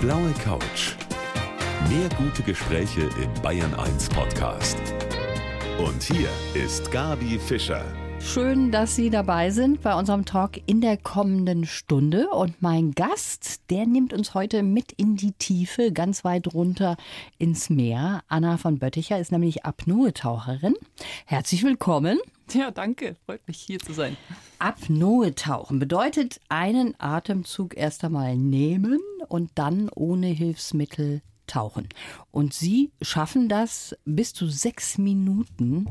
blaue Couch. Mehr gute Gespräche im Bayern 1 Podcast. Und hier ist Gabi Fischer. Schön, dass Sie dabei sind bei unserem Talk in der kommenden Stunde. Und mein Gast, der nimmt uns heute mit in die Tiefe, ganz weit runter ins Meer. Anna von Bötticher ist nämlich Apnoe-Taucherin. Herzlich willkommen. Ja, danke. Freut mich, hier zu sein. Apnoe-Tauchen bedeutet einen Atemzug erst einmal nehmen und dann ohne Hilfsmittel tauchen. Und Sie schaffen das bis zu sechs Minuten.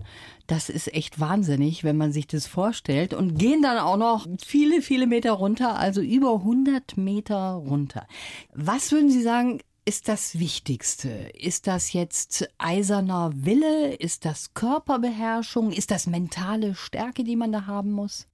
Das ist echt wahnsinnig, wenn man sich das vorstellt. Und gehen dann auch noch viele, viele Meter runter, also über 100 Meter runter. Was würden Sie sagen, ist das Wichtigste? Ist das jetzt eiserner Wille? Ist das Körperbeherrschung? Ist das mentale Stärke, die man da haben muss?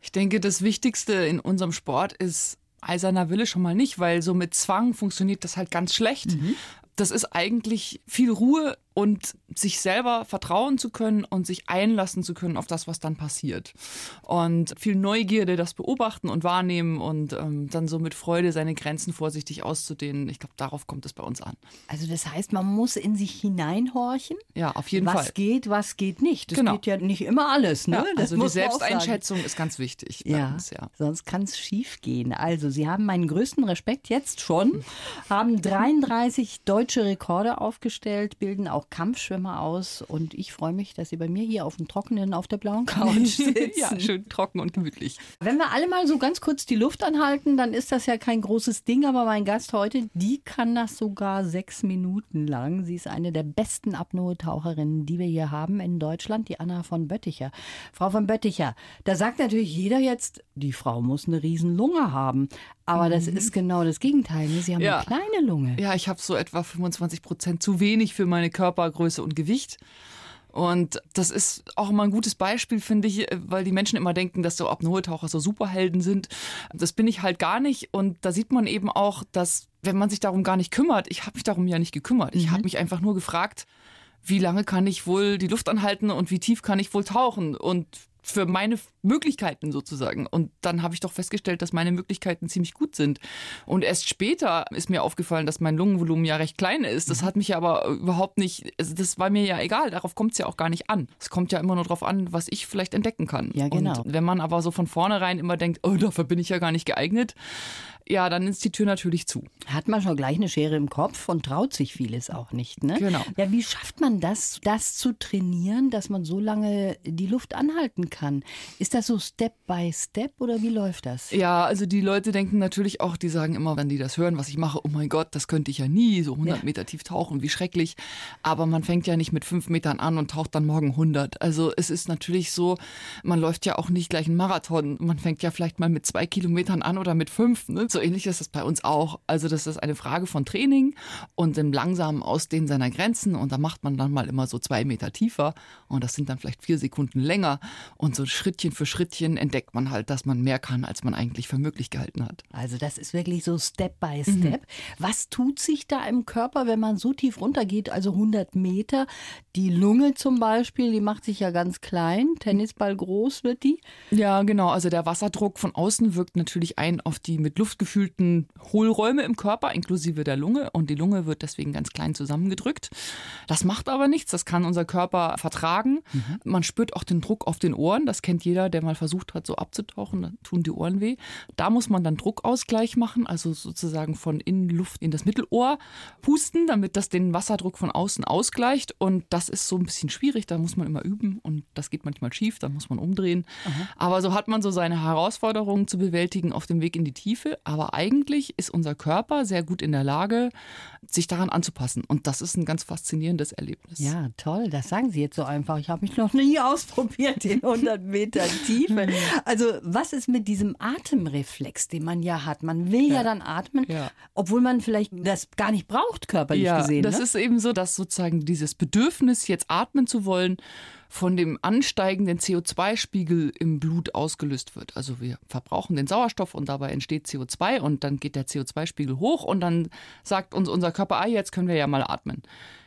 Ich denke, das Wichtigste in unserem Sport ist eiserner Wille schon mal nicht, weil so mit Zwang funktioniert das halt ganz schlecht. Mhm. Das ist eigentlich viel Ruhe und sich selber vertrauen zu können und sich einlassen zu können auf das, was dann passiert. Und viel Neugierde, das beobachten und wahrnehmen und ähm, dann so mit Freude seine Grenzen vorsichtig auszudehnen. Ich glaube, darauf kommt es bei uns an. Also das heißt, man muss in sich hineinhorchen. Ja, auf jeden was Fall. Was geht, was geht nicht. Das genau. geht ja nicht immer alles. Ne? Ja, also die Selbsteinschätzung ist ganz wichtig ja, uns, ja. Sonst kann es schief gehen. Also Sie haben meinen größten Respekt jetzt schon, haben 33 deutsche Rekorde aufgestellt, bilden auch Kampfschwimmer aus und ich freue mich, dass Sie bei mir hier auf dem Trockenen auf der blauen Couch sitzen. ja, schön trocken und gemütlich. Wenn wir alle mal so ganz kurz die Luft anhalten, dann ist das ja kein großes Ding, aber mein Gast heute, die kann das sogar sechs Minuten lang. Sie ist eine der besten Apnoe-Taucherinnen, die wir hier haben in Deutschland, die Anna von Bötticher. Frau von Bötticher, da sagt natürlich jeder jetzt, die Frau muss eine riesen Lunge haben. Aber das mhm. ist genau das Gegenteil. Ne? Sie haben ja. eine kleine Lunge. Ja, ich habe so etwa 25 Prozent zu wenig für meine Körpergröße und Gewicht. Und das ist auch immer ein gutes Beispiel, finde ich, weil die Menschen immer denken, dass so Apnoe-Taucher so Superhelden sind. Das bin ich halt gar nicht. Und da sieht man eben auch, dass, wenn man sich darum gar nicht kümmert, ich habe mich darum ja nicht gekümmert. Ich mhm. habe mich einfach nur gefragt, wie lange kann ich wohl die Luft anhalten und wie tief kann ich wohl tauchen? Und für meine Möglichkeiten sozusagen. Und dann habe ich doch festgestellt, dass meine Möglichkeiten ziemlich gut sind. Und erst später ist mir aufgefallen, dass mein Lungenvolumen ja recht klein ist. Das mhm. hat mich aber überhaupt nicht, also das war mir ja egal, darauf kommt es ja auch gar nicht an. Es kommt ja immer nur darauf an, was ich vielleicht entdecken kann. Ja, genau. Und wenn man aber so von vornherein immer denkt, oh, dafür bin ich ja gar nicht geeignet, ja, dann ist die Tür natürlich zu. Hat man schon gleich eine Schere im Kopf und traut sich vieles auch nicht, ne? Genau. Ja, wie schafft man das, das zu trainieren, dass man so lange die Luft anhalten kann? Ist das so Step by Step oder wie läuft das? Ja, also die Leute denken natürlich auch, die sagen immer, wenn die das hören, was ich mache, oh mein Gott, das könnte ich ja nie, so 100 ja. Meter tief tauchen, wie schrecklich. Aber man fängt ja nicht mit fünf Metern an und taucht dann morgen 100. Also es ist natürlich so, man läuft ja auch nicht gleich einen Marathon. Man fängt ja vielleicht mal mit zwei Kilometern an oder mit fünf. Ne? So ähnlich ist es bei uns auch. Also das ist eine Frage von Training und dem langsamen Ausdehnen seiner Grenzen. Und da macht man dann mal immer so zwei Meter tiefer und das sind dann vielleicht vier Sekunden länger. Und so Schrittchen für Schrittchen entdeckt man halt, dass man mehr kann, als man eigentlich für möglich gehalten hat. Also das ist wirklich so Step by Step. Mhm. Was tut sich da im Körper, wenn man so tief runtergeht, also 100 Meter? Die Lunge zum Beispiel, die macht sich ja ganz klein. Tennisball groß wird die. Ja, genau. Also der Wasserdruck von außen wirkt natürlich ein auf die mit Luft bestimmten Hohlräume im Körper, inklusive der Lunge. Und die Lunge wird deswegen ganz klein zusammengedrückt. Das macht aber nichts. Das kann unser Körper vertragen. Mhm. Man spürt auch den Druck auf den Ohren. Das kennt jeder, der mal versucht hat, so abzutauchen. Da tun die Ohren weh. Da muss man dann Druckausgleich machen, also sozusagen von innen Luft in das Mittelohr pusten, damit das den Wasserdruck von außen ausgleicht. Und das ist so ein bisschen schwierig. Da muss man immer üben. Und das geht manchmal schief. Da muss man umdrehen. Mhm. Aber so hat man so seine Herausforderungen zu bewältigen auf dem Weg in die Tiefe. Aber eigentlich ist unser Körper sehr gut in der Lage, sich daran anzupassen. Und das ist ein ganz faszinierendes Erlebnis. Ja, toll. Das sagen Sie jetzt so einfach. Ich habe mich noch nie ausprobiert in 100 Metern Tiefe. Also was ist mit diesem Atemreflex, den man ja hat? Man will ja, ja dann atmen, ja. obwohl man vielleicht das gar nicht braucht, körperlich ja, gesehen. Das ne? ist eben so, dass sozusagen dieses Bedürfnis, jetzt atmen zu wollen, von dem ansteigenden CO2-Spiegel im Blut ausgelöst wird. Also wir verbrauchen den Sauerstoff und dabei entsteht CO2 und dann geht der CO2-Spiegel hoch und dann sagt uns unser Körper, ah, jetzt können wir ja mal atmen.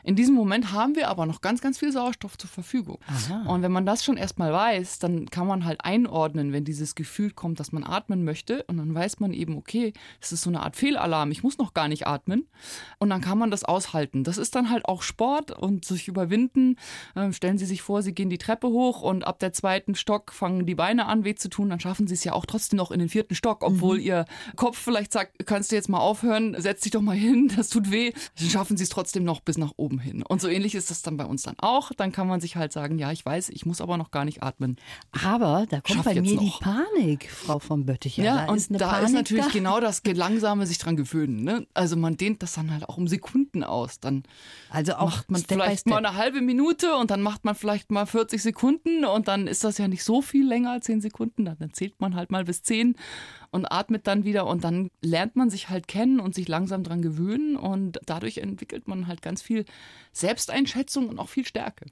In diesem Moment haben wir aber noch ganz, ganz viel Sauerstoff zur Verfügung. Aha. Und wenn man das schon erstmal weiß, dann kann man halt einordnen, wenn dieses Gefühl kommt, dass man atmen möchte. Und dann weiß man eben, okay, das ist so eine Art Fehlalarm, ich muss noch gar nicht atmen. Und dann kann man das aushalten. Das ist dann halt auch Sport und sich überwinden. Ähm, stellen Sie sich vor, Sie gehen die Treppe hoch und ab der zweiten Stock fangen die Beine an, weh zu tun. Dann schaffen Sie es ja auch trotzdem noch in den vierten Stock, obwohl Ihr Kopf vielleicht sagt, kannst du jetzt mal aufhören, setz dich doch mal hin, das tut weh. Dann schaffen Sie es trotzdem noch bis nach oben hin. Und so ähnlich ist das dann bei uns dann auch. Dann kann man sich halt sagen, ja, ich weiß, ich muss aber noch gar nicht atmen. Aber da kommt bei mir die noch. Panik, Frau von Bötticher. Ja, da und da Panik ist natürlich da. genau das langsame sich dran gewöhnen. Ne? Also man dehnt das dann halt auch um Sekunden aus. Dann Also auch macht man Step vielleicht mal eine halbe Minute und dann macht man vielleicht mal 40 Sekunden und dann ist das ja nicht so viel länger als 10 Sekunden. Dann zählt man halt mal bis 10 und atmet dann wieder und dann lernt man sich halt kennen und sich langsam dran gewöhnen und dadurch entwickelt man halt ganz viel Selbsteinschätzung und auch viel Stärke.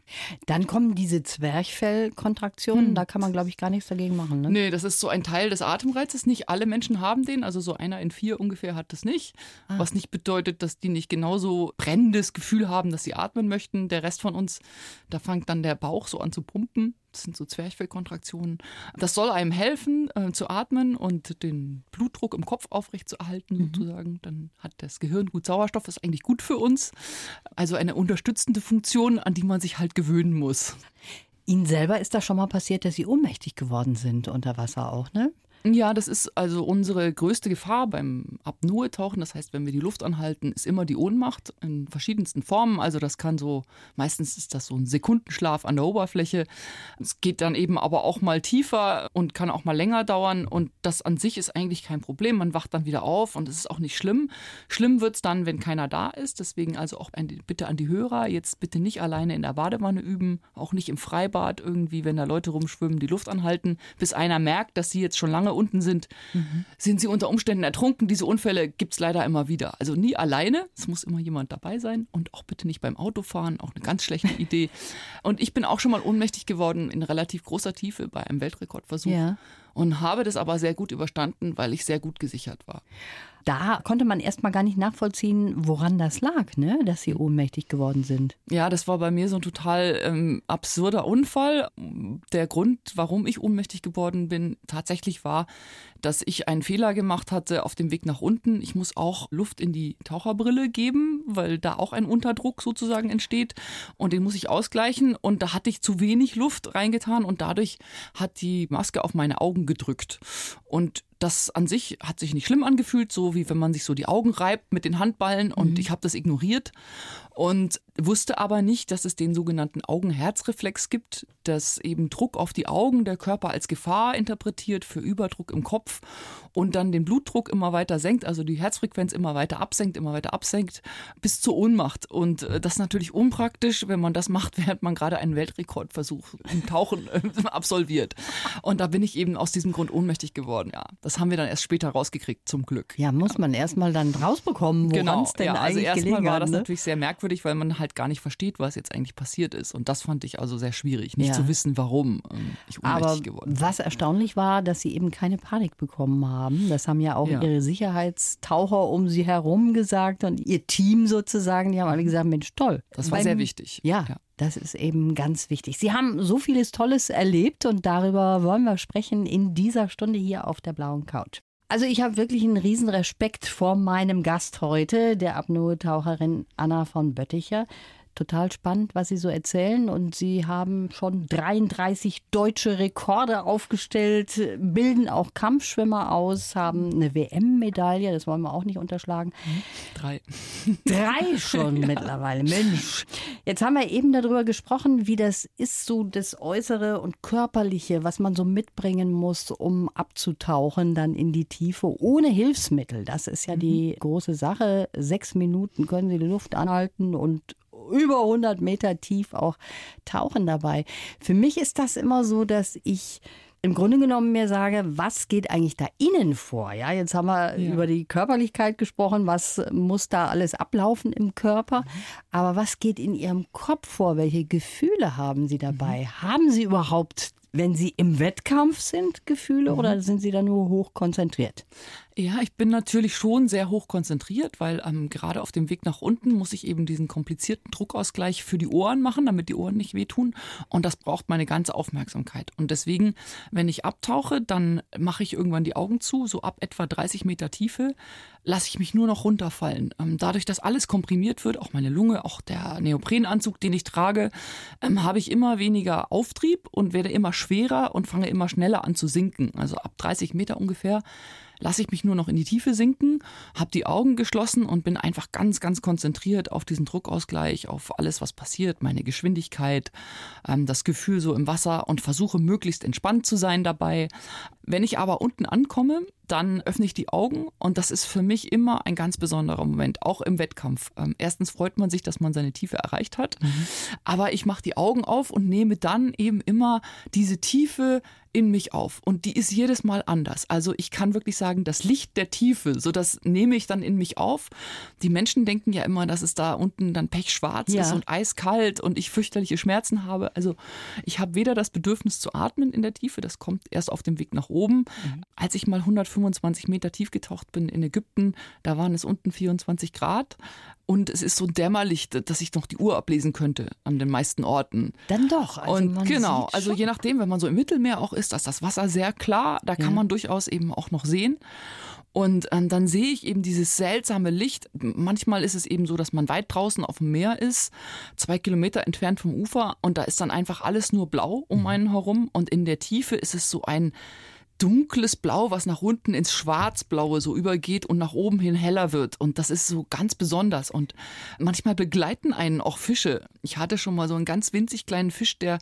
Dann kommen diese Zwerchfellkontraktionen, Hm. da kann man, glaube ich, gar nichts dagegen machen. Ne? Nee, das ist so ein Teil des Atemreizes. Nicht alle Menschen haben den, also so einer in vier ungefähr hat das nicht. Ah. Was nicht bedeutet, dass die nicht genauso brennendes Gefühl haben, dass sie atmen möchten. Der Rest von uns, da fängt dann der Bauch so an zu pumpen. Das sind so Zwerchfellkontraktionen. Das soll einem helfen, äh, zu atmen und den Blutdruck im Kopf aufrechtzuerhalten, Mhm. sozusagen. Dann hat das Gehirn gut Sauerstoff, ist eigentlich gut für uns. Also eine unterstützende Funktion, an die man sich halt gewöhnen muss. Ihnen selber ist das schon mal passiert, dass Sie ohnmächtig geworden sind unter Wasser auch, ne? Ja, das ist also unsere größte Gefahr beim Apnoe-Tauchen. Das heißt, wenn wir die Luft anhalten, ist immer die Ohnmacht in verschiedensten Formen. Also das kann so, meistens ist das so ein Sekundenschlaf an der Oberfläche. Es geht dann eben aber auch mal tiefer und kann auch mal länger dauern. Und das an sich ist eigentlich kein Problem. Man wacht dann wieder auf und es ist auch nicht schlimm. Schlimm wird's dann, wenn keiner da ist. Deswegen also auch ein- bitte an die Hörer, jetzt bitte nicht alleine in der Badewanne üben, auch nicht im Freibad irgendwie, wenn da Leute rumschwimmen, die Luft anhalten, bis einer merkt, dass sie jetzt schon lange unten sind, sind sie unter Umständen ertrunken. Diese Unfälle gibt's leider immer wieder. Also nie alleine, es muss immer jemand dabei sein und auch bitte nicht beim Autofahren, auch eine ganz schlechte Idee. Und ich bin auch schon mal ohnmächtig geworden in relativ großer Tiefe bei einem Weltrekordversuch Ja. und habe das aber sehr gut überstanden, weil ich sehr gut gesichert war. Da konnte man erst mal gar nicht nachvollziehen, woran das lag, ne? dass Sie ohnmächtig geworden sind. Ja, das war bei mir so ein total ähm, absurder Unfall. Der Grund, warum ich ohnmächtig geworden bin, tatsächlich war, dass ich einen Fehler gemacht hatte auf dem Weg nach unten. Ich muss auch Luft in die Taucherbrille geben, weil da auch ein Unterdruck sozusagen entsteht und den muss ich ausgleichen. Und da hatte ich zu wenig Luft reingetan und dadurch hat die Maske auf meine Augen gedrückt. Und das an sich hat sich nicht schlimm angefühlt, so wie wenn man sich so die Augen reibt mit den Handballen und ich habe das ignoriert und wusste aber nicht, dass es den sogenannten Augen-Herz-Reflex gibt, dass eben Druck auf die Augen der Körper als Gefahr interpretiert für Überdruck im Kopf und dann den Blutdruck immer weiter senkt, also die Herzfrequenz immer weiter absenkt, immer weiter absenkt, bis zur Ohnmacht. Und äh, das ist natürlich unpraktisch, wenn man das macht, während man gerade einen Weltrekordversuch im Tauchen äh, absolviert. Und da bin ich eben aus diesem Grund ohnmächtig geworden, ja. Das haben wir dann erst später rausgekriegt, zum Glück. Ja, muss man erst mal dann rausbekommen, woran es denn ja, also eigentlich erstmal gelegen war das Ne? natürlich sehr merkwürdig, weil man halt gar nicht versteht, was jetzt eigentlich passiert ist. Und das fand ich also sehr schwierig, nicht Ja. zu wissen, warum ähm, ich ohnmächtig geworden bin. was erstaunlich war, dass sie eben keine Panik bekommen haben. Das haben ja auch Ja. ihre Sicherheitstaucher um sie herum gesagt und ihr Team sozusagen. Die haben alle gesagt, Mensch, toll. Das war Beim- sehr wichtig. Ja, Ja. das ist eben ganz wichtig. Sie haben so vieles Tolles erlebt und darüber wollen wir sprechen in dieser Stunde hier auf der blauen Couch. Also ich habe wirklich einen riesen Respekt vor meinem Gast heute, der Apnoe-Taucherin Anna von Bötticher. Total spannend, was Sie so erzählen. Und Sie haben schon 33 deutsche Rekorde aufgestellt, bilden auch Kampfschwimmer aus, haben eine WM-Medaille, das wollen wir auch nicht unterschlagen. Drei. Drei schon mittlerweile, Mensch. Jetzt haben wir eben darüber gesprochen, wie das ist, so das Äußere und Körperliche, was man so mitbringen muss, um abzutauchen, dann in die Tiefe, ohne Hilfsmittel. Das ist ja die große Sache. Sechs Minuten können Sie die Luft anhalten und über 100 Meter tief auch tauchen dabei. Für mich ist das immer so, dass ich im Grunde genommen mir sage, was geht eigentlich da innen vor? Ja, jetzt haben wir Ja. über die Körperlichkeit gesprochen, was muss da alles ablaufen im Körper, aber was geht in Ihrem Kopf vor? Welche Gefühle haben Sie dabei? Haben Sie überhaupt, wenn Sie im Wettkampf sind, Gefühle oder sind Sie da nur hoch konzentriert? Ja, ich bin natürlich schon sehr hoch konzentriert, weil ähm, gerade auf dem Weg nach unten muss ich eben diesen komplizierten Druckausgleich für die Ohren machen, damit die Ohren nicht wehtun. Und das braucht meine ganze Aufmerksamkeit. Und deswegen, wenn ich abtauche, dann mache ich irgendwann die Augen zu, so ab etwa 30 Meter Tiefe lasse ich mich nur noch runterfallen. Ähm, dadurch, dass alles komprimiert wird, auch meine Lunge, auch der Neoprenanzug, den ich trage, ähm, habe ich immer weniger Auftrieb und werde immer schwerer und fange immer schneller an zu sinken. Also ab 30 Meter ungefähr lasse ich mich nur noch in die Tiefe sinken, habe die Augen geschlossen und bin einfach ganz, ganz konzentriert auf diesen Druckausgleich, auf alles, was passiert, meine Geschwindigkeit, ähm, das Gefühl so im Wasser und versuche möglichst entspannt zu sein dabei. Wenn ich aber unten ankomme, dann öffne ich die Augen und das ist für mich immer ein ganz besonderer Moment, auch im Wettkampf. Ähm, erstens freut man sich, dass man seine Tiefe erreicht hat, mhm. aber ich mache die Augen auf und nehme dann eben immer diese Tiefe in mich auf und die ist jedes Mal anders. Also ich kann wirklich sagen, das Licht der Tiefe, so das nehme ich dann in mich auf. Die Menschen denken ja immer, dass es da unten dann pechschwarz ja. ist und eiskalt und ich fürchterliche Schmerzen habe. Also ich habe weder das Bedürfnis zu atmen in der Tiefe, das kommt erst auf dem Weg nach oben. Mhm. Als ich mal 125 Meter tief getaucht bin in Ägypten, da waren es unten 24 Grad und es ist so dämmerlich, dass ich noch die Uhr ablesen könnte an den meisten Orten. Dann doch. Also und genau, also je nachdem, wenn man so im Mittelmeer auch ist, ist das Wasser sehr klar, da kann ja. man durchaus eben auch noch sehen. Und ähm, dann sehe ich eben dieses seltsame Licht. Manchmal ist es eben so, dass man weit draußen auf dem Meer ist, zwei Kilometer entfernt vom Ufer, und da ist dann einfach alles nur blau um mhm. einen herum. Und in der Tiefe ist es so ein dunkles Blau, was nach unten ins Schwarzblaue so übergeht und nach oben hin heller wird. Und das ist so ganz besonders. Und manchmal begleiten einen auch Fische. Ich hatte schon mal so einen ganz winzig kleinen Fisch, der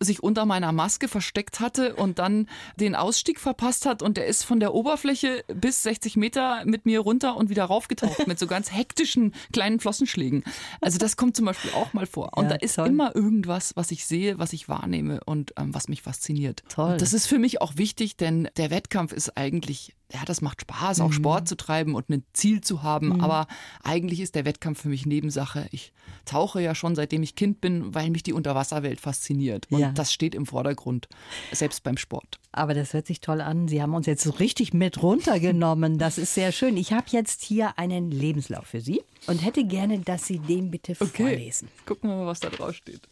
sich unter meiner Maske versteckt hatte und dann den Ausstieg verpasst hat und der ist von der Oberfläche bis 60 Meter mit mir runter und wieder raufgetaucht mit so ganz hektischen kleinen Flossenschlägen. Also das kommt zum Beispiel auch mal vor. Und ja, da ist toll. immer irgendwas, was ich sehe, was ich wahrnehme und ähm, was mich fasziniert. Toll. Und das ist für mich auch wichtig, denn der Wettkampf ist eigentlich ja, das macht Spaß, auch mhm. Sport zu treiben und ein Ziel zu haben. Mhm. Aber eigentlich ist der Wettkampf für mich Nebensache. Ich tauche ja schon seitdem ich Kind bin, weil mich die Unterwasserwelt fasziniert. Und ja. das steht im Vordergrund, selbst beim Sport. Aber das hört sich toll an. Sie haben uns jetzt so richtig mit runtergenommen. Das ist sehr schön. Ich habe jetzt hier einen Lebenslauf für Sie und hätte gerne, dass Sie den bitte okay. vorlesen. Gucken wir mal, was da drauf steht.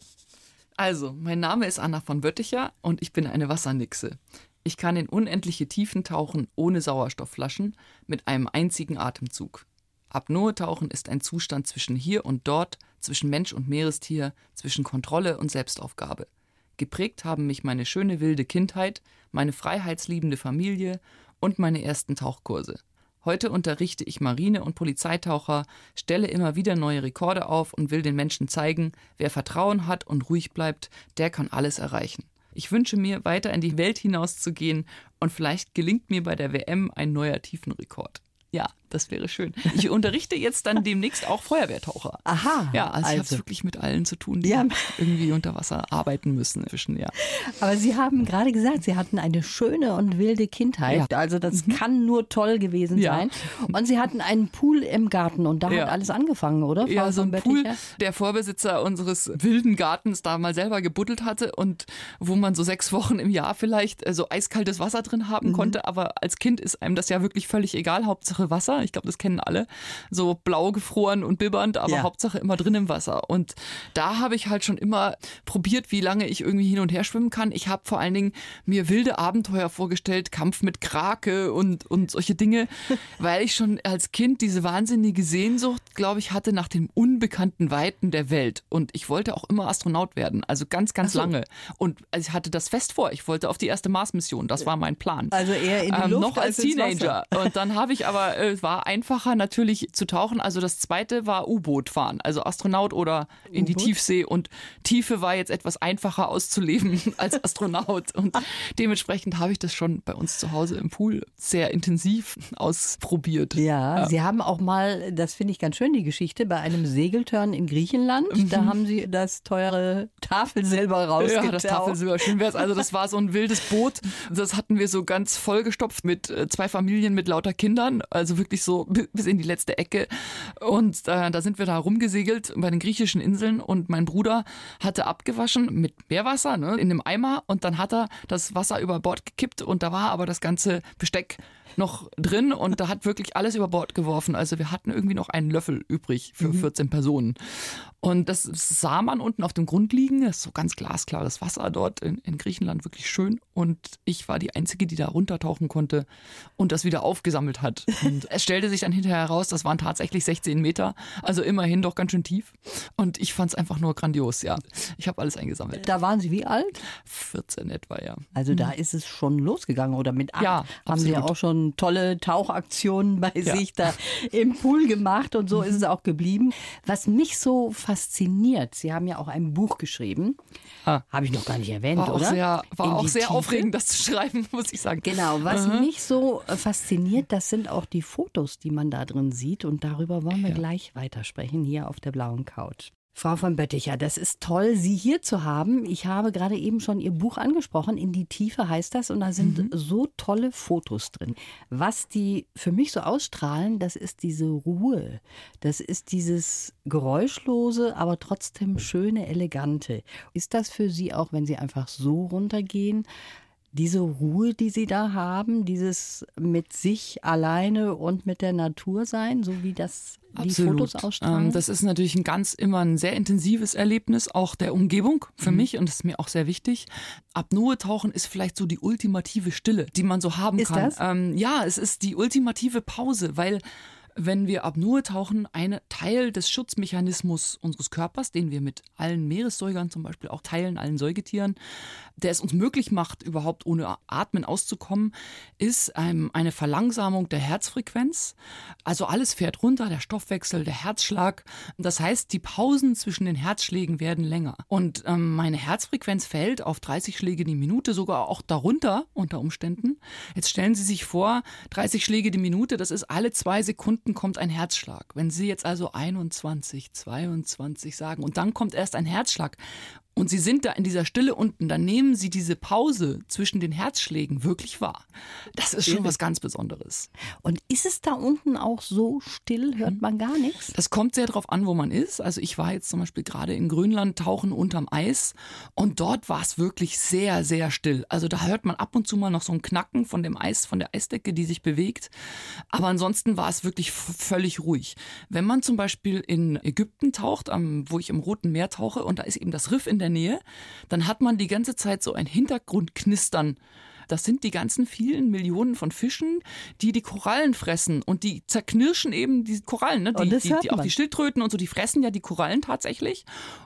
Also, mein Name ist Anna von Wötticher und ich bin eine Wassernixe. Ich kann in unendliche Tiefen tauchen ohne Sauerstoffflaschen mit einem einzigen Atemzug. Apnoe-Tauchen ist ein Zustand zwischen hier und dort, zwischen Mensch und Meerestier, zwischen Kontrolle und Selbstaufgabe. Geprägt haben mich meine schöne wilde Kindheit, meine freiheitsliebende Familie und meine ersten Tauchkurse. Heute unterrichte ich Marine- und Polizeitaucher, stelle immer wieder neue Rekorde auf und will den Menschen zeigen, wer Vertrauen hat und ruhig bleibt, der kann alles erreichen. Ich wünsche mir, weiter in die Welt hinauszugehen und vielleicht gelingt mir bei der WM ein neuer Tiefenrekord. Ja, das wäre schön. Ich unterrichte jetzt dann demnächst auch Feuerwehrtaucher. Aha. Ja, also, also. ich habe es wirklich mit allen zu tun, die ja. irgendwie unter Wasser arbeiten müssen inzwischen, ja. Aber Sie haben gerade gesagt, Sie hatten eine schöne und wilde Kindheit. Ja. Also das mhm. kann nur toll gewesen ja. sein. Und Sie hatten einen Pool im Garten und da hat alles angefangen, oder? Frau ja, so ein Pool, der Vorbesitzer unseres wilden Gartens da mal selber gebuddelt hatte und wo man so sechs Wochen im Jahr vielleicht äh, so eiskaltes Wasser drin haben mhm. konnte. Aber als Kind ist einem das ja wirklich völlig egal. Hauptsache Wasser. Ich glaube, das kennen alle. So blau gefroren und bibbernd, aber ja. Hauptsache immer drin im Wasser. Und da habe ich halt schon immer probiert, wie lange ich irgendwie hin und her schwimmen kann. Ich habe vor allen Dingen mir wilde Abenteuer vorgestellt, Kampf mit Krake und, und solche Dinge, weil ich schon als Kind diese wahnsinnige Sehnsucht, glaube ich, hatte nach den unbekannten Weiten der Welt. Und ich wollte auch immer Astronaut werden, also ganz, ganz so. lange. Und ich hatte das fest vor. Ich wollte auf die erste Mars-Mission. Das war mein Plan. Also eher in die ähm, Luft noch als, als Teenager. Und dann habe ich aber, äh, war einfacher natürlich zu tauchen. Also das zweite war U-Boot fahren, also Astronaut oder in die Tiefsee. Und Tiefe war jetzt etwas einfacher auszuleben als Astronaut. Und dementsprechend habe ich das schon bei uns zu Hause im Pool sehr intensiv ausprobiert. Ja, ja. Sie haben auch mal, das finde ich ganz schön, die Geschichte, bei einem Segeltörn in Griechenland, mhm. da haben Sie das teure Tafelsilber rausgetaucht. Ja, das Tafelsilber, schön wäre es. Also das war so ein wildes Boot. Das hatten wir so ganz vollgestopft mit äh, zwei Familien mit lauter Kindern. Also wirklich so bis in die letzte Ecke. Und äh, da sind wir da rumgesegelt bei den griechischen Inseln und mein Bruder hatte abgewaschen mit Meerwasser ne, in einem Eimer und dann hat er das Wasser über Bord gekippt und da war aber das ganze Besteck noch drin und da hat wirklich alles über Bord geworfen. Also wir hatten irgendwie noch einen Löffel übrig für 14 Personen. Und das sah man unten auf dem Grund liegen. Das ist so ganz glasklares Wasser dort in, in Griechenland, wirklich schön. Und ich war die Einzige, die da runtertauchen konnte und das wieder aufgesammelt hat. Und es stellte sich dann hinterher heraus, das waren tatsächlich 16 Meter. Also immerhin doch ganz schön tief. Und ich fand es einfach nur grandios, ja. Ich habe alles eingesammelt. Da waren Sie wie alt? 14 etwa, ja. Also da ist es schon losgegangen oder mit acht Ja, haben Sie ja auch schon tolle Tauchaktionen bei Ja. sich da im Pool gemacht und so ist es auch geblieben. Was mich so fasziniert, Sie haben ja auch ein Buch geschrieben, Ah. habe ich noch gar nicht erwähnt, War auch oder? sehr, war auch sehr Tiefe. aufregend, das zu schreiben, muss ich sagen. Genau, was mich so äh, fasziniert, das sind auch die Fotos, die man da drin sieht. Und darüber wollen wir Ja. gleich weitersprechen, hier auf der blauen Couch. Frau von Bötticher, das ist toll, Sie hier zu haben. Ich habe gerade eben schon Ihr Buch angesprochen. In die Tiefe heißt das. Und da sind so tolle Fotos drin. Was die für mich so ausstrahlen, das ist diese Ruhe. Das ist dieses geräuschlose, aber trotzdem schöne, elegante. Ist das für Sie auch, wenn Sie einfach so runtergehen, diese Ruhe, die Sie da haben, dieses mit sich alleine und mit der Natur sein, so wie das die Fotos ausstrahlen? Ähm, das ist natürlich ein ganz immer ein sehr intensives Erlebnis, auch der Umgebung für Mhm. mich und das ist mir auch sehr wichtig. Apnoe-Tauchen ist vielleicht so die ultimative Stille, die man so haben Ist kann. das? Ähm, ja, es ist die ultimative Pause, weil wenn wir Apnoe tauchen, ein Teil des Schutzmechanismus unseres Körpers, den wir mit allen Meeressäugern zum Beispiel auch teilen, allen Säugetieren, der es uns möglich macht, überhaupt ohne Atmen auszukommen, ist ähm, eine Verlangsamung der Herzfrequenz. Also alles fährt runter, der Stoffwechsel, der Herzschlag. Das heißt, die Pausen zwischen den Herzschlägen werden länger. Und ähm, meine Herzfrequenz fällt auf 30 Schläge die Minute, sogar auch darunter unter Umständen. Jetzt stellen Sie sich vor, 30 Schläge die Minute, das ist alle zwei Sekunden kommt ein Herzschlag. Wenn Sie jetzt also 21, 22 sagen und dann kommt erst ein Herzschlag, und Sie sind da in dieser Stille unten, dann nehmen Sie diese Pause zwischen den Herzschlägen wirklich wahr. Das ist schon was ganz Besonderes. und ist es da unten auch so still? Hört man gar nichts? Das kommt sehr darauf an, wo man ist. Also ich war jetzt zum Beispiel gerade in Grönland tauchen unterm Eis und dort war es wirklich sehr, sehr still. Also da hört man ab und zu mal noch so ein Knacken von dem Eis, von der Eisdecke, die sich bewegt. Aber ansonsten war es wirklich völlig ruhig. Wenn man zum Beispiel in Ägypten taucht, am, wo ich im Roten Meer tauche und da ist eben das Riff in der Nähe, dann hat man die ganze Zeit so ein Hintergrundknistern. Das sind die ganzen vielen Millionen von Fischen, die die Korallen fressen und die zerknirschen eben die Korallen, ne? die, Und das die, hört die, auch die Schildkröten und so, die fressen ja die Korallen tatsächlich.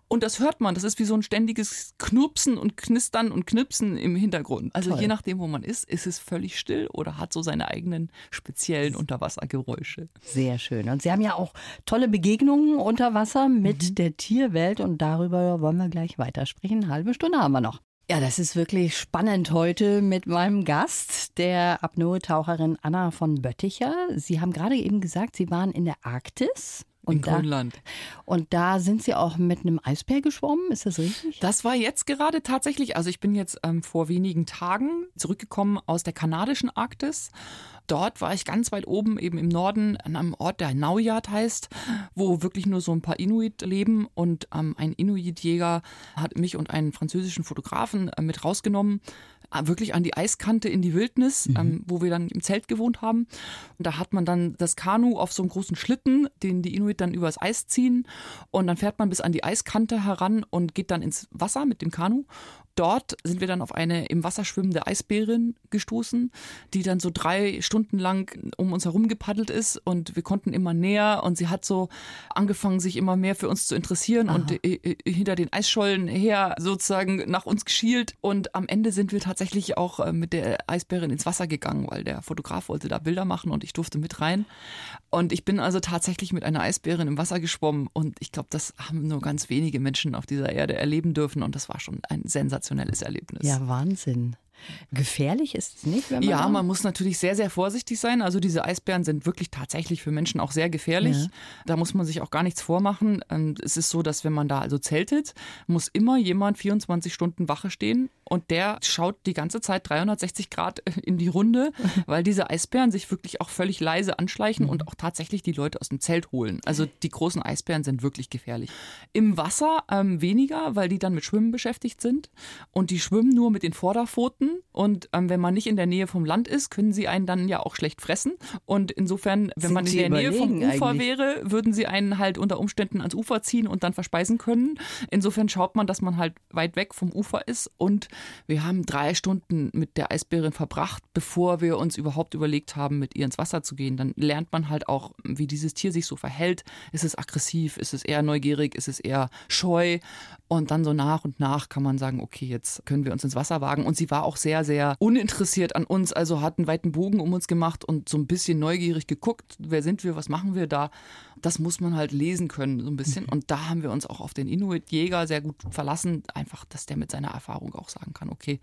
Und das hört man. Das ist wie so ein ständiges Knurpsen und Knistern und Knipsen im Hintergrund. Also Toll. je nachdem, wo man ist, ist es völlig still oder hat so seine eigenen speziellen Unterwassergeräusche. Sehr schön. Und Sie haben ja auch tolle Begegnungen unter Wasser mit der Tierwelt und darüber wollen wir gleich weitersprechen. Eine halbe Stunde haben wir noch. Ja, das ist wirklich spannend heute mit meinem Gast, der Apnoe-Taucherin Anna von Bötticher. Sie haben gerade eben gesagt, Sie waren in der Arktis. Und in da, Grönland. und da sind Sie auch mit einem Eisbär geschwommen, ist das richtig? Das war jetzt gerade tatsächlich, also ich bin jetzt ähm, vor wenigen Tagen zurückgekommen aus der kanadischen Arktis. Dort war ich ganz weit oben, eben im Norden, an einem Ort, der Naujat heißt, wo wirklich nur so ein paar Inuit leben. Und ähm, ein Inuit-Jäger hat mich und einen französischen Fotografen äh, mit rausgenommen, wirklich an die Eiskante in die Wildnis, ähm, wo wir dann im Zelt gewohnt haben. Und da hat man dann das Kanu auf so einem großen Schlitten, den die Inuit dann übers Eis ziehen. Und dann fährt man bis an die Eiskante heran und geht dann ins Wasser mit dem Kanu. Dort sind wir dann auf eine im Wasser schwimmende Eisbärin gestoßen, die dann so drei Stunden lang um uns herum gepaddelt ist und wir konnten immer näher und sie hat so angefangen, sich immer mehr für uns zu interessieren und äh, äh, hinter den Eisschollen her sozusagen nach uns geschielt. Und am Ende sind wir tatsächlich auch äh, mit der Eisbärin ins Wasser gegangen, weil der Fotograf wollte da Bilder machen und ich durfte mit rein. Und ich bin also tatsächlich mit einer Eisbärin im Wasser geschwommen und ich glaube, das haben nur ganz wenige Menschen auf dieser Erde erleben dürfen und das war schon ein sensationelles Erlebnis. Ja, Wahnsinn. Gefährlich ist es nicht, wenn man. Ja, man muss natürlich sehr, sehr vorsichtig sein. Also diese Eisbären sind wirklich tatsächlich für Menschen auch sehr gefährlich. Ja. Da muss man sich auch gar nichts vormachen. Ähm, Es ist so, dass wenn man da also zeltet, muss immer jemand 24 Stunden Wache stehen und der schaut die ganze Zeit 360 Grad in die Runde, weil diese Eisbären sich wirklich auch völlig leise anschleichen und auch tatsächlich die Leute aus dem Zelt holen. Also die großen Eisbären sind wirklich gefährlich. Im Wasser ähm, weniger, weil die dann mit Schwimmen beschäftigt sind und die schwimmen nur mit den Vorderpfoten können. Und ähm, wenn man nicht in der Nähe vom Land ist, können sie einen dann ja auch schlecht fressen. Und insofern, wenn Sind man in der Nähe vom Ufer eigentlich? wäre, würden sie einen halt unter Umständen ans Ufer ziehen und dann verspeisen können. Insofern schaut man, dass man halt weit weg vom Ufer ist. Und wir haben drei Stunden mit der Eisbärin verbracht, bevor wir uns überhaupt überlegt haben, mit ihr ins Wasser zu gehen. Dann lernt man halt auch, wie dieses Tier sich so verhält. Ist es aggressiv? Ist es eher neugierig? Ist es eher scheu? Und dann so nach und nach kann man sagen, okay, jetzt können wir uns ins Wasser wagen. Und sie war auch sehr, sehr uninteressiert an uns, also hat einen weiten Bogen um uns gemacht und so ein bisschen neugierig geguckt, wer sind wir, was machen wir da. Das muss man halt lesen können, so ein bisschen. Und da haben wir uns auch auf den Inuit-Jäger sehr gut verlassen, einfach, dass der mit seiner Erfahrung auch sagen kann, okay,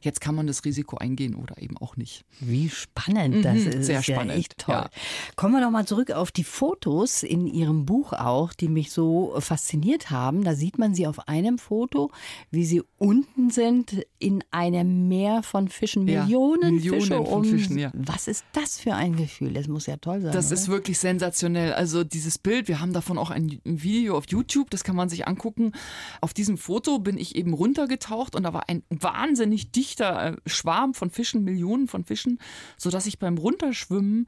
jetzt kann man das Risiko eingehen oder eben auch nicht. Wie spannend das Mhm, ist. sehr ja spannend, echt toll. ja. Kommen wir noch mal zurück auf die Fotos in Ihrem Buch auch, die mich so fasziniert haben. Da sieht man sie auf einem Foto, wie sie unten sind in einem Meer von Fischen, Ja, Millionen, Millionen Fische von um. Fischen, ja. Was ist das für ein Gefühl? Das muss ja toll sein. Das oder? ist wirklich sensationell. Also dieses Bild, wir haben davon auch ein Video auf YouTube, das kann man sich angucken. Auf diesem Foto bin ich eben runtergetaucht und da war ein wahnsinnig dichter äh, Schwarm von Fischen, Millionen von Fischen, sodass ich beim Runterschwimmen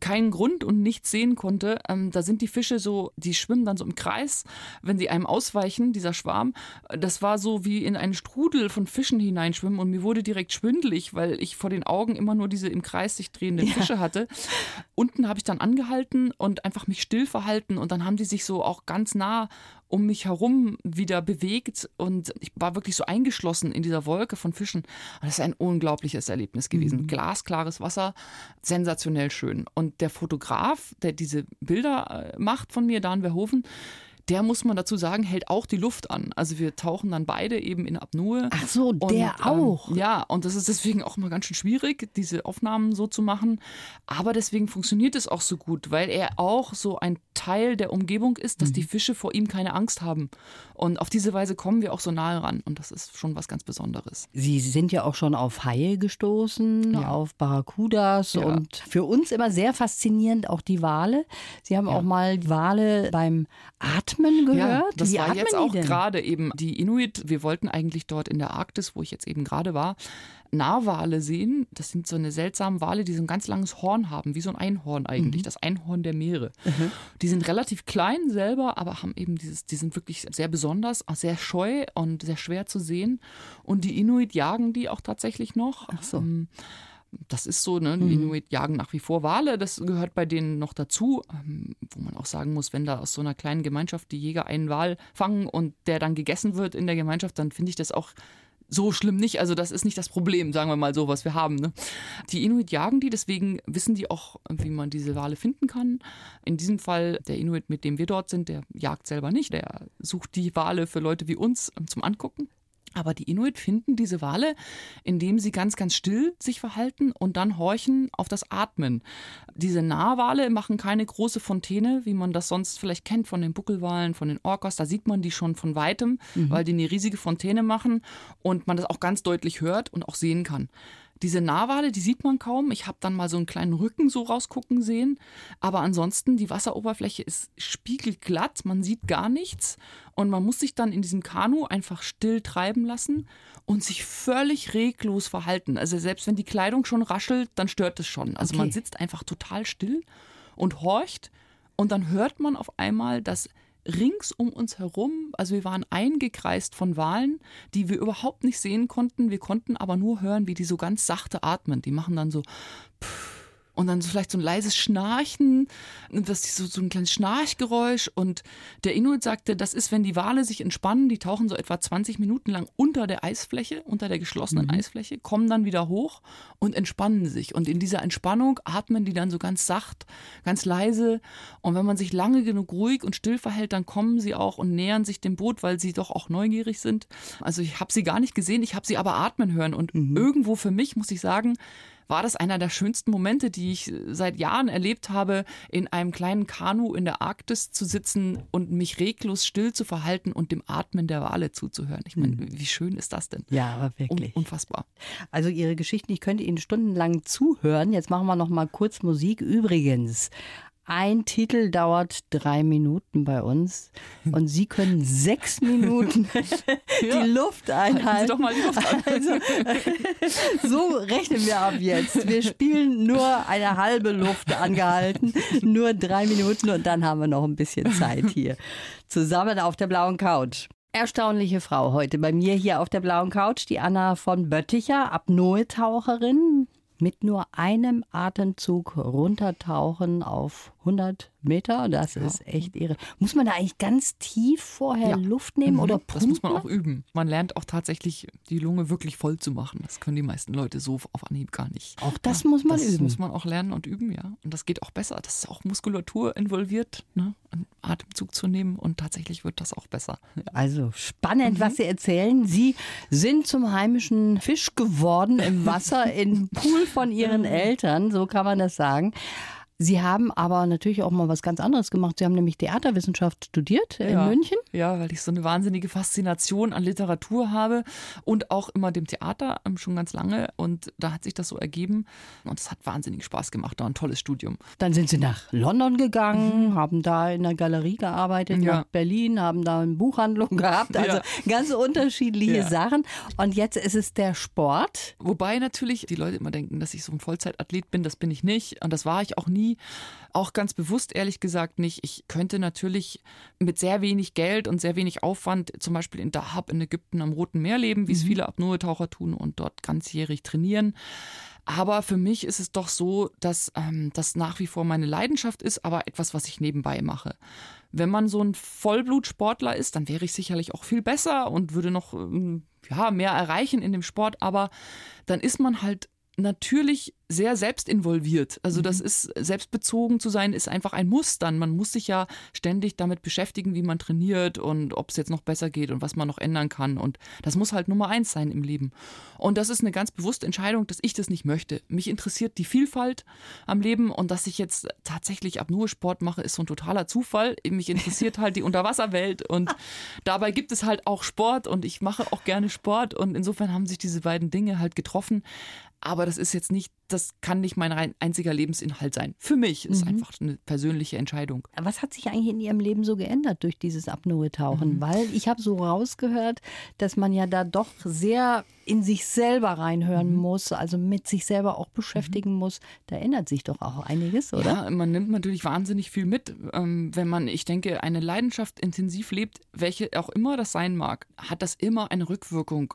keinen Grund und nichts sehen konnte. Ähm, da sind die Fische so, die schwimmen dann so im Kreis, wenn sie einem ausweichen, dieser Schwarm. Das war so wie in einen Strudel von Fischen hineinschwimmen und mir wurde direkt schwindelig, weil ich vor den Augen immer nur diese im Kreis sich drehenden Fische hatte. Unten habe ich dann angehalten und einfach mich still verhalten und dann haben die sich so auch ganz nah um mich herum wieder bewegt und ich war wirklich so eingeschlossen in dieser Wolke von Fischen. Und das ist ein unglaubliches Erlebnis gewesen. Glasklares Wasser, sensationell schön. Und der Fotograf, der diese Bilder äh, macht von mir, Dan Verhoeven, der muss man dazu sagen, hält auch die Luft an. Also wir tauchen dann beide eben in Apnoe. Ach so, der ähm, auch. ja, und das ist deswegen auch mal ganz schön schwierig, diese Aufnahmen so zu machen. Aber deswegen funktioniert es auch so gut, weil er auch so ein Teil der Umgebung ist, dass die Fische vor ihm keine Angst haben. Und auf diese Weise kommen wir auch so nahe ran. Und das ist schon was ganz Besonderes. Sie sind ja auch schon auf Haie gestoßen, Ja. auf Barracudas Ja. und für uns immer sehr faszinierend auch die Wale. Sie haben auch mal Wale beim Atmen gehört. Ja, das Wie war atmen jetzt auch gerade eben die Inuit. Wir wollten eigentlich dort in der Arktis, wo ich jetzt eben gerade war, Narwale sehen. Das sind so eine seltsame Wale, die so ein ganz langes Horn haben, wie so ein Einhorn eigentlich, das Einhorn der Meere. Die sind relativ klein selber, aber haben eben dieses, die sind wirklich sehr besonders, auch sehr scheu und sehr schwer zu sehen. Und die Inuit jagen die auch tatsächlich noch. Ach so. Das ist so, ne? Die Inuit jagen nach wie vor Wale, das gehört bei denen noch dazu, ähm, wo man auch sagen muss, wenn da aus so einer kleinen Gemeinschaft die Jäger einen Wal fangen und der dann gegessen wird in der Gemeinschaft, dann finde ich das auch so schlimm nicht. Also das ist nicht das Problem, sagen wir mal so, was wir haben. Ne? Die Inuit jagen die, deswegen wissen die auch, wie man diese Wale finden kann. In diesem Fall der Inuit, mit dem wir dort sind, der jagt selber nicht, der sucht die Wale für Leute wie uns ähm, zum Angucken. Aber die Inuit finden diese Wale, indem sie ganz, ganz still sich verhalten und dann horchen auf das Atmen. Diese Narwale machen keine große Fontäne, wie man das sonst vielleicht kennt von den Buckelwalen, von den Orcas. Da sieht man die schon von weitem, weil die eine riesige Fontäne machen und man das auch ganz deutlich hört und auch sehen kann. Diese Narwale, die sieht man kaum. Ich habe dann mal so einen kleinen Rücken so rausgucken sehen. Aber ansonsten, die Wasseroberfläche ist spiegelglatt, man sieht gar nichts. Und man muss sich dann in diesem Kanu einfach still treiben lassen und sich völlig reglos verhalten. Also selbst wenn die Kleidung schon raschelt, dann stört es schon. Also man Okay. sitzt einfach total still und horcht. Und dann hört man auf einmal, dass rings um uns herum, also wir waren eingekreist von Walen, die wir überhaupt nicht sehen konnten. Wir konnten aber nur hören, wie die so ganz sachte atmen. Die machen dann so und dann so vielleicht so ein leises Schnarchen, das ist so, so ein kleines Schnarchgeräusch. Und der Inuit sagte, das ist, wenn die Wale sich entspannen, die tauchen so etwa 20 Minuten lang unter der Eisfläche, unter der geschlossenen Eisfläche, kommen dann wieder hoch und entspannen sich. Und in dieser Entspannung atmen die dann so ganz sacht, ganz leise. Und wenn man sich lange genug ruhig und still verhält, dann kommen sie auch und nähern sich dem Boot, weil sie doch auch neugierig sind. Also ich habe sie gar nicht gesehen, ich habe sie aber atmen hören. Und irgendwo für mich, muss ich sagen, war das einer der schönsten Momente, die ich seit Jahren erlebt habe, in einem kleinen Kanu in der Arktis zu sitzen und mich reglos still zu verhalten und dem Atmen der Wale zuzuhören. Ich meine, wie schön ist das denn? Ja, aber Un wirklich. unfassbar. Also Ihre Geschichten, ich könnte Ihnen stundenlang zuhören. Jetzt machen wir noch mal kurz Musik. Übrigens, ein Titel dauert drei Minuten bei uns und Sie können sechs Minuten die Ja. Luft Halten einhalten. Sie doch mal die Luft an. Also, so rechnen wir ab jetzt. Wir spielen nur eine halbe Luft angehalten, nur drei Minuten und dann haben wir noch ein bisschen Zeit hier. Zusammen auf der blauen Couch. Erstaunliche Frau heute bei mir hier auf der blauen Couch, die Anna von Bötticher, Apnoe-Taucherin. Mit nur einem Atemzug runtertauchen auf 100 Meter. Das ist echt irre. Muss man da eigentlich ganz tief vorher Ja. Luft nehmen oder Das muss man pumpen? auch üben. Man lernt auch tatsächlich, die Lunge wirklich voll zu machen. Das können die meisten Leute so auf Anhieb gar nicht. Auch das muss man das üben. muss man auch lernen und üben, ja. Und das geht auch besser. Das ist auch Muskulatur involviert, ne? einen Atemzug zu nehmen und tatsächlich wird das auch besser. Ja. Also spannend, was Sie erzählen. Sie sind zum heimischen Fisch geworden im Wasser, im Pool von Ihren Eltern, so kann man das sagen. Sie haben aber natürlich auch mal was ganz anderes gemacht. Sie haben nämlich Theaterwissenschaft studiert in Ja. München. Ja, weil ich so eine wahnsinnige Faszination an Literatur habe und auch immer dem Theater ähm, schon ganz lange. Und da hat sich das so ergeben. Und es hat wahnsinnig Spaß gemacht. War ein tolles Studium. Dann sind Sie nach London gegangen, haben da in der Galerie gearbeitet, Ja. nach Berlin, haben da eine Buchhandlung gehabt. Also Ja. ganz unterschiedliche. Sachen. Und jetzt ist es der Sport. Wobei natürlich die Leute immer denken, dass ich so ein Vollzeitathlet bin. Das bin ich nicht. Und das war ich auch nie. Auch ganz bewusst, ehrlich gesagt, nicht. Ich könnte natürlich mit sehr wenig Geld und sehr wenig Aufwand zum Beispiel in Dahab in Ägypten am Roten Meer leben, wie es viele Apnoe-Taucher tun und dort ganzjährig trainieren. Aber für mich ist es doch so, dass ähm, das nach wie vor meine Leidenschaft ist, aber etwas, was ich nebenbei mache. Wenn man so ein Vollblutsportler ist, dann wäre ich sicherlich auch viel besser und würde noch ähm, ja, mehr erreichen in dem Sport, aber dann ist man halt natürlich sehr selbstinvolviert. Also das ist selbstbezogen zu sein, ist einfach ein Muss dann. Man muss sich ja ständig damit beschäftigen, wie man trainiert und ob es jetzt noch besser geht und was man noch ändern kann. Und das muss halt Nummer eins sein im Leben. Und das ist eine ganz bewusste Entscheidung, dass ich das nicht möchte. Mich interessiert die Vielfalt am Leben und dass ich jetzt tatsächlich ab nur Sport mache, ist so ein totaler Zufall. Mich interessiert halt die Unterwasserwelt und dabei gibt es halt auch Sport und ich mache auch gerne Sport und insofern haben sich diese beiden Dinge halt getroffen. Aber das ist jetzt nicht, das kann nicht mein einziger Lebensinhalt sein. Für mich ist einfach eine persönliche Entscheidung. Was hat sich eigentlich in Ihrem Leben so geändert durch dieses Apnoe-Tauchen? Weil ich habe so rausgehört, dass man ja da doch sehr in sich selber reinhören muss, also mit sich selber auch beschäftigen muss. Da ändert sich doch auch einiges, oder? Ja, man nimmt natürlich wahnsinnig viel mit, ähm, wenn man, ich denke, eine Leidenschaft intensiv lebt, welche auch immer das sein mag, hat das immer eine Rückwirkung.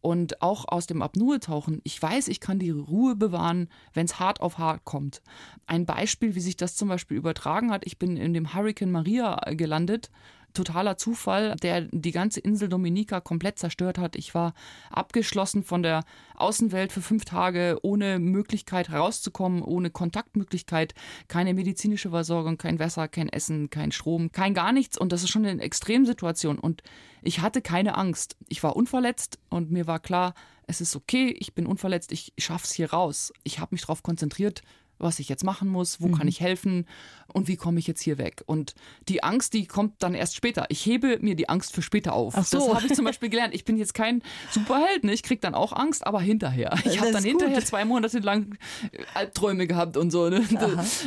Und auch aus dem Apnoe-Tauchen, ich weiß, ich kann die Ruhe bewahren, wenn es hart auf hart kommt. Ein Beispiel, wie sich das zum Beispiel übertragen hat, ich bin in dem Hurricane Maria gelandet totaler Zufall, der die ganze Insel Dominica komplett zerstört hat. Ich war abgeschlossen von der Außenwelt für fünf Tage, ohne Möglichkeit rauszukommen, ohne Kontaktmöglichkeit, keine medizinische Versorgung, kein Wasser, kein Essen, kein Strom, kein gar nichts. Und das ist schon eine Extremsituation. Und ich hatte keine Angst. Ich war unverletzt und mir war klar, es ist okay, ich bin unverletzt, ich schaff's hier raus. Ich habe mich darauf konzentriert, was ich jetzt machen muss, wo Mhm. kann ich helfen und wie komme ich jetzt hier weg. Und die Angst, die kommt dann erst später. Ich hebe mir die Angst für später auf. Ach so. Das habe ich zum Beispiel gelernt. Ich bin jetzt kein Superheld, ne? ich kriege dann auch Angst, aber hinterher. Ich habe dann hinterher gut. zwei Monate lang äh, Albträume gehabt und so, ne?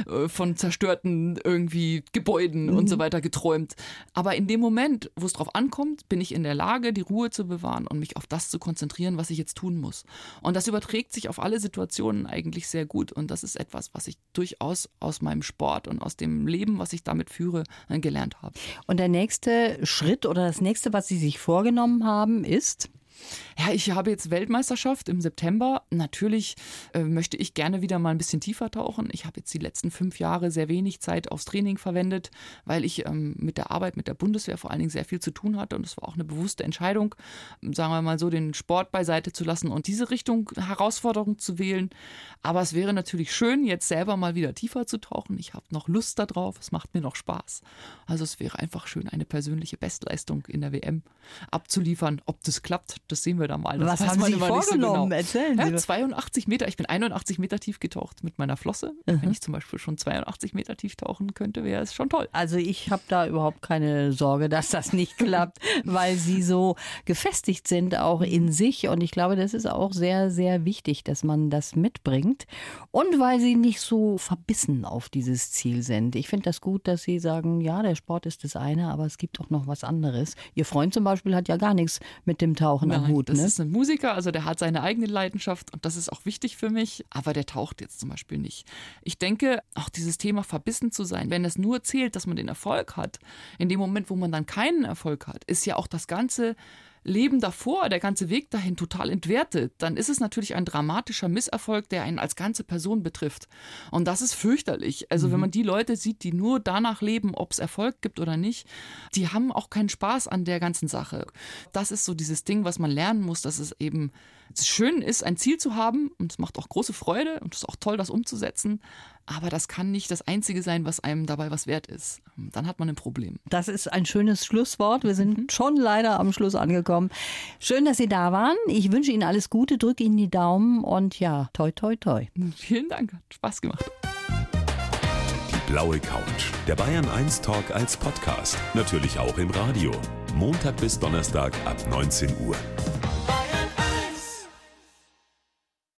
Äh, von zerstörten irgendwie Gebäuden und Mhm. so weiter geträumt. Aber in dem Moment, wo es drauf ankommt, bin ich in der Lage, die Ruhe zu bewahren und mich auf das zu konzentrieren, was ich jetzt tun muss. Und das überträgt sich auf alle Situationen eigentlich sehr gut. Und das ist etwas, was ich durchaus aus meinem Sport und aus dem Leben, was ich damit führe, äh, gelernt habe. Und der nächste Schritt oder das nächste, was Sie sich vorgenommen haben, ist? Ja, ich habe jetzt Weltmeisterschaft im September. Natürlich äh, möchte ich gerne wieder mal ein bisschen tiefer tauchen. Ich habe jetzt die letzten fünf Jahre sehr wenig Zeit aufs Training verwendet, weil ich ähm, mit der Arbeit mit der Bundeswehr vor allen Dingen sehr viel zu tun hatte. Und es war auch eine bewusste Entscheidung, sagen wir mal so, den Sport beiseite zu lassen und diese Richtung Herausforderung zu wählen. Aber es wäre natürlich schön, jetzt selber mal wieder tiefer zu tauchen. Ich habe noch Lust darauf. Es macht mir noch Spaß. Also es wäre einfach schön, eine persönliche Bestleistung in der WM abzuliefern. Ob das klappt, das sehen wir dann mal. Das Was haben Sie nicht so vorgenommen? genau. Erzählen Ja, Sie. 82 Meter. Ich bin 81 Meter tief getaucht mit meiner Flosse. Wenn ich zum Beispiel schon 82 Meter tief tauchen könnte, wäre es schon toll. Also ich habe da überhaupt keine Sorge, dass das nicht klappt, weil sie so gefestigt sind auch in sich und ich glaube, das ist auch sehr, sehr wichtig, dass man das mitbringt und weil sie nicht so verbissen auf dieses Ziel sind. Ich finde das gut, dass sie sagen, ja, der Sport ist das eine, aber es gibt auch noch was anderes. Ihr Freund zum Beispiel hat ja gar nichts mit dem Tauchen am Nein, Hut, das ne? ist ein Musiker, also der hat seine eigene Leidenschaft und das ist auch wichtig für mich, aber der taucht jetzt zum Beispiel nicht. Ich denke, auch dieses Thema verbissen zu sein, wenn es nur zählt, dass man den Erfolg hat, in dem Moment, wo man dann keinen Erfolg hat, ist ja auch das ganze Leben davor, der ganze Weg dahin total entwertet, dann ist es natürlich ein dramatischer Misserfolg, der einen als ganze Person betrifft. Und das ist fürchterlich. Also wenn man die Leute sieht, die nur danach leben, ob es Erfolg gibt oder nicht, die haben auch keinen Spaß an der ganzen Sache. Das ist so dieses Ding, was man lernen muss, dass es eben schön ist, ein Ziel zu haben und es macht auch große Freude und es ist auch toll, das umzusetzen. Aber das kann nicht das Einzige sein, was einem dabei was wert ist. Dann hat man ein Problem. Das ist ein schönes Schlusswort. Wir sind schon leider am Schluss angekommen. Schön, dass Sie da waren. Ich wünsche Ihnen alles Gute, drücke Ihnen die Daumen und ja, toi, toi, toi. Vielen Dank, hat Spaß gemacht. Die blaue Couch. Der Bayern 1 Talk als Podcast. Natürlich auch im Radio. Montag bis Donnerstag ab 19 Uhr.